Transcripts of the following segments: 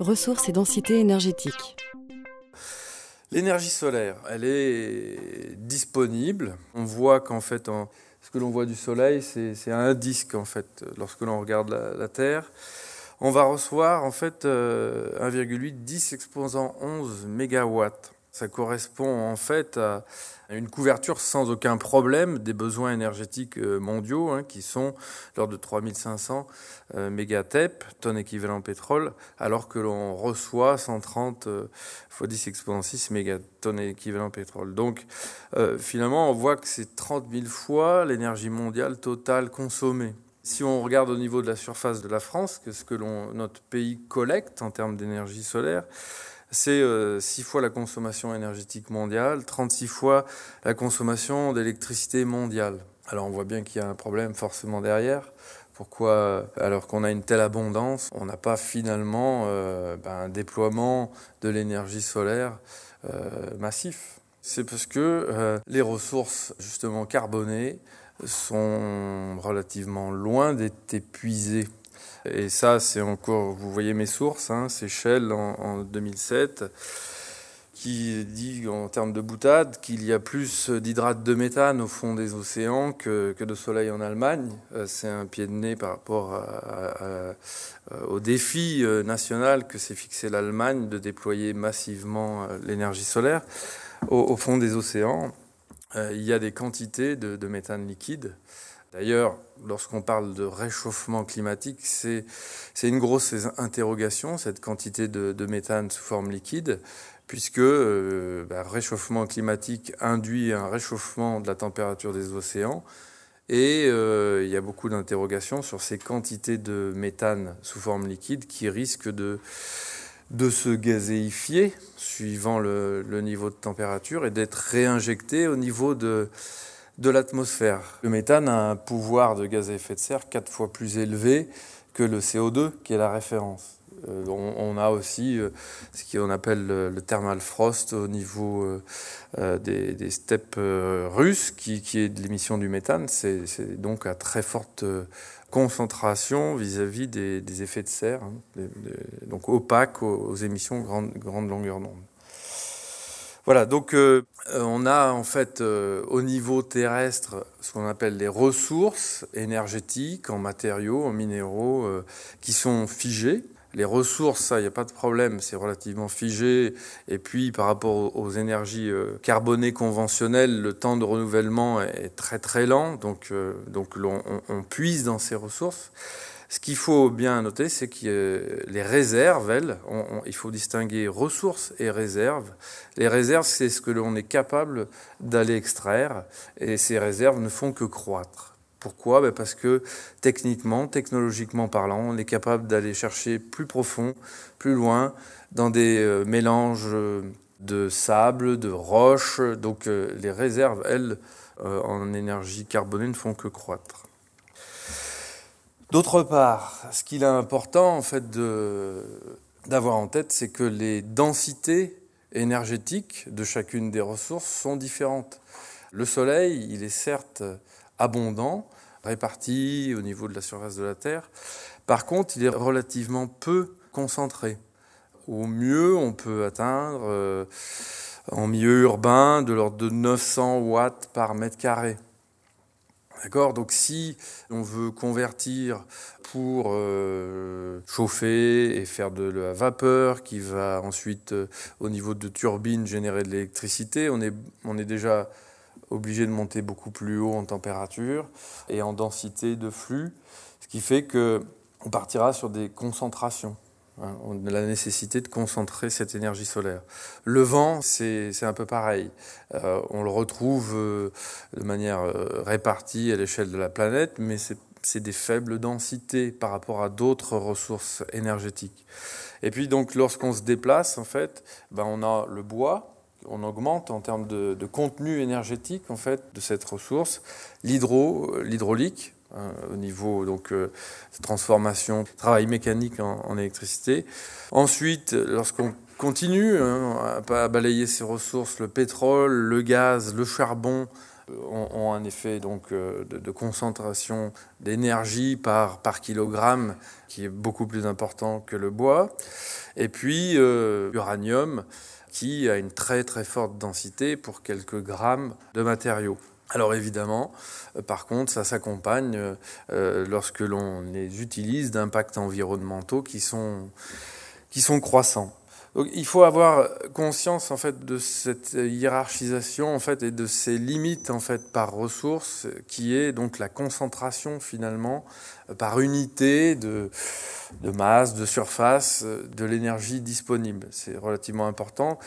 ressources et densité énergétique. L'énergie solaire, elle est disponible. On voit qu'en fait, ce que l'on voit du Soleil, c'est un disque en fait. Lorsque l'on regarde la, Terre, on va recevoir en fait 1,8 euh, 10 exposant 11 mégawatts. Ça correspond en fait à une couverture sans aucun problème des besoins énergétiques euh, mondiaux, hein, qui sont l'ordre de 3500 euh, mégatep, tonnes équivalent pétrole, alors que l'on reçoit 130 euh, x 10 exponent 6 mégatonnes équivalent pétrole. Donc finalement, on voit que c'est 30 000 fois l'énergie mondiale totale consommée. Si on regarde au niveau de la surface de la France, que ce que notre pays collecte en termes d'énergie solaire, c'est 6 euh, fois la consommation énergétique mondiale, 36 fois la consommation d'électricité mondiale. Alors on voit bien qu'il y a un problème forcément derrière. Pourquoi, alors qu'on a une telle abondance, on n'a pas finalement euh, ben, un déploiement de l'énergie solaire euh, massif C'est parce que les ressources justement carbonées sont relativement loin d'être épuisées. Et ça, c'est encore, vous voyez mes sources, hein, c'est Shell en, 2007 qui dit en termes de boutade qu'il y a plus d'hydrates de méthane au fond des océans que, de soleil en Allemagne. Euh, c'est un pied de nez par rapport au défi euh, national que s'est fixé l'Allemagne de déployer massivement euh, l'énergie solaire. Au, fond des océans, il y a des quantités de méthane liquide D'ailleurs, lorsqu'on parle de réchauffement climatique, c'est une grosse interrogation, cette quantité de, méthane sous forme liquide, puisque euh, bah, réchauffement climatique induit un réchauffement de la température des océans. Et euh, il y a beaucoup d'interrogations sur ces quantités de méthane sous forme liquide qui risquent de, se gazéifier suivant le, le niveau de température et d'être réinjectées au niveau de, de l'atmosphère. Le méthane a un pouvoir de gaz à effet de serre quatre fois plus élevé que le CO2, qui est la référence. Euh, on, a aussi euh, ce qu'on appelle le, thermal frost au niveau euh, des, steppes russes, qui, est de l'émission du méthane. C'est donc à très forte concentration vis-à-vis des, effets de serre, hein, donc opaque aux, émissions grande, grande longueur d'onde. Voilà, donc euh, euh, on a en fait euh, au niveau terrestre ce qu'on appelle les ressources énergétiques en matériaux, en minéraux, qui sont figées. Les ressources, ça, il n'y a pas de problème, c'est relativement figé. Et puis, par rapport aux énergies carbonées conventionnelles, le temps de renouvellement est très très lent, donc, donc on, on puise dans ces ressources. Ce qu'il faut bien noter, c'est que les réserves, elles, il faut distinguer ressources et réserves. Les réserves, c'est ce que l'on est capable d'aller extraire, et ces réserves ne font que croître. Pourquoi? Ben Parce que techniquement, technologiquement parlant, on est capable d'aller chercher plus profond, plus loin, dans des euh, mélanges de sable, de roches. Donc euh, les réserves, elles, euh, en énergie carbonée, ne font que croître. D'autre part, ce qu'il est important en fait d'avoir en tête, c'est que les densités énergétiques de chacune des ressources sont différentes. Le Soleil, il est certes abondant, réparti au niveau de la surface de la Terre. Par contre, il est relativement peu concentré. Au mieux, on peut atteindre euh, en milieu urbain de l'ordre de 900 watts par mètre carré. D'accord? Donc si on veut convertir pour euh, chauffer et faire de la vapeur qui va ensuite, euh, au niveau de turbines, générer de l'électricité, on est, on est déjà obligé de monter beaucoup plus haut en température et en densité de flux, ce qui fait qu'on partira sur des concentrations. Hein, la nécessité de concentrer cette énergie solaire. Le vent, c'est un peu pareil. Euh, on le retrouve euh, de manière euh, répartie à l'échelle de la planète, mais c'est des faibles densités par rapport à d'autres ressources énergétiques. Et puis donc lorsqu'on se déplace, en fait, ben, on a le bois, on augmente en termes de, de, contenu énergétique en fait de cette ressource, l'hydraulique, Hein, au niveau donc euh, transformation, travail mécanique en, électricité. Ensuite, lorsqu'on continue hein, à balayer ces ressources, le pétrole, le gaz, le charbon, ont, un effet donc de, de concentration d'énergie par, par kilogramme qui est beaucoup plus important que le bois. Et puis l'uranium qui a une très très forte densité pour quelques grammes de matériaux. Alors évidemment, euh, par contre, ça s'accompagne euh, euh, lorsque l'on les utilise d'impacts environnementaux qui sont, croissants. Donc, il faut avoir conscience en fait de cette hiérarchisation en fait et de ses limites en fait par ressource, qui est donc la concentration finalement par unité de, de masse, de surface, de l'énergie disponible. C'est relativement important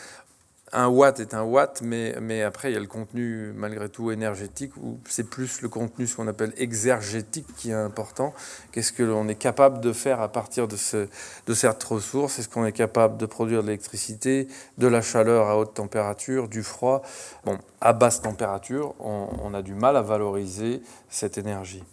un watt est un watt, mais, mais après, il y a le contenu, malgré tout, énergétique, ou c'est plus le contenu, ce qu'on appelle exergétique, qui est important. Qu'est-ce que l'on est capable de faire à partir de, ce, de cette ressource? Est-ce qu'on est capable de produire de l'électricité, de la chaleur à haute température, du froid? Bon, à basse température, on a du mal à valoriser cette énergie.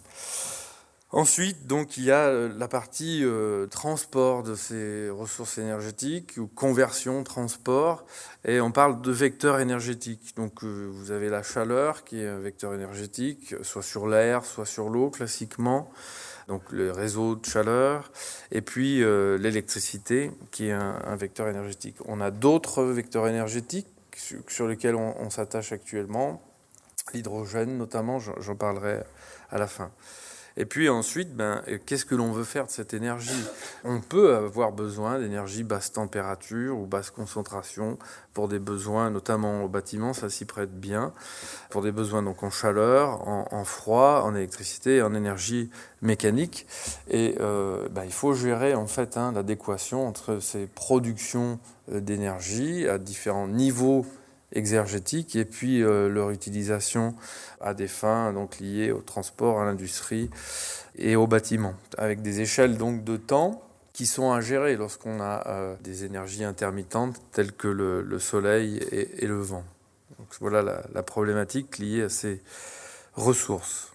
Ensuite, donc, il y a euh, la partie euh, transport de ces ressources énergétiques ou conversion, transport, et on parle de vecteurs énergétiques. Donc, euh, vous avez la chaleur qui est un vecteur énergétique, soit sur l'air, soit sur l'eau, classiquement. Donc, le réseau de chaleur, et puis l'électricité qui est un, vecteur énergétique. On a d'autres vecteurs énergétiques sur lesquels on, on s'attache actuellement, l'hydrogène notamment, j'en parlerai à la fin. Et puis ensuite, ben, qu'est-ce que l'on veut faire de cette énergie? On peut avoir besoin d'énergie basse température ou basse concentration pour des besoins, notamment au bâtiment, ça s'y prête bien, pour des besoins donc en chaleur, en, froid, en électricité, en énergie mécanique. Et euh, ben, il faut gérer en fait hein, l'adéquation entre ces productions euh, d'énergie à différents niveaux exergétiques et puis euh, leur utilisation à des fins donc liées au transport, à l'industrie et au bâtiment, avec des échelles donc de temps qui sont à gérer lorsqu'on a euh, des énergies intermittentes telles que le, soleil et, le vent. Voilà la problématique liée à ces ressources.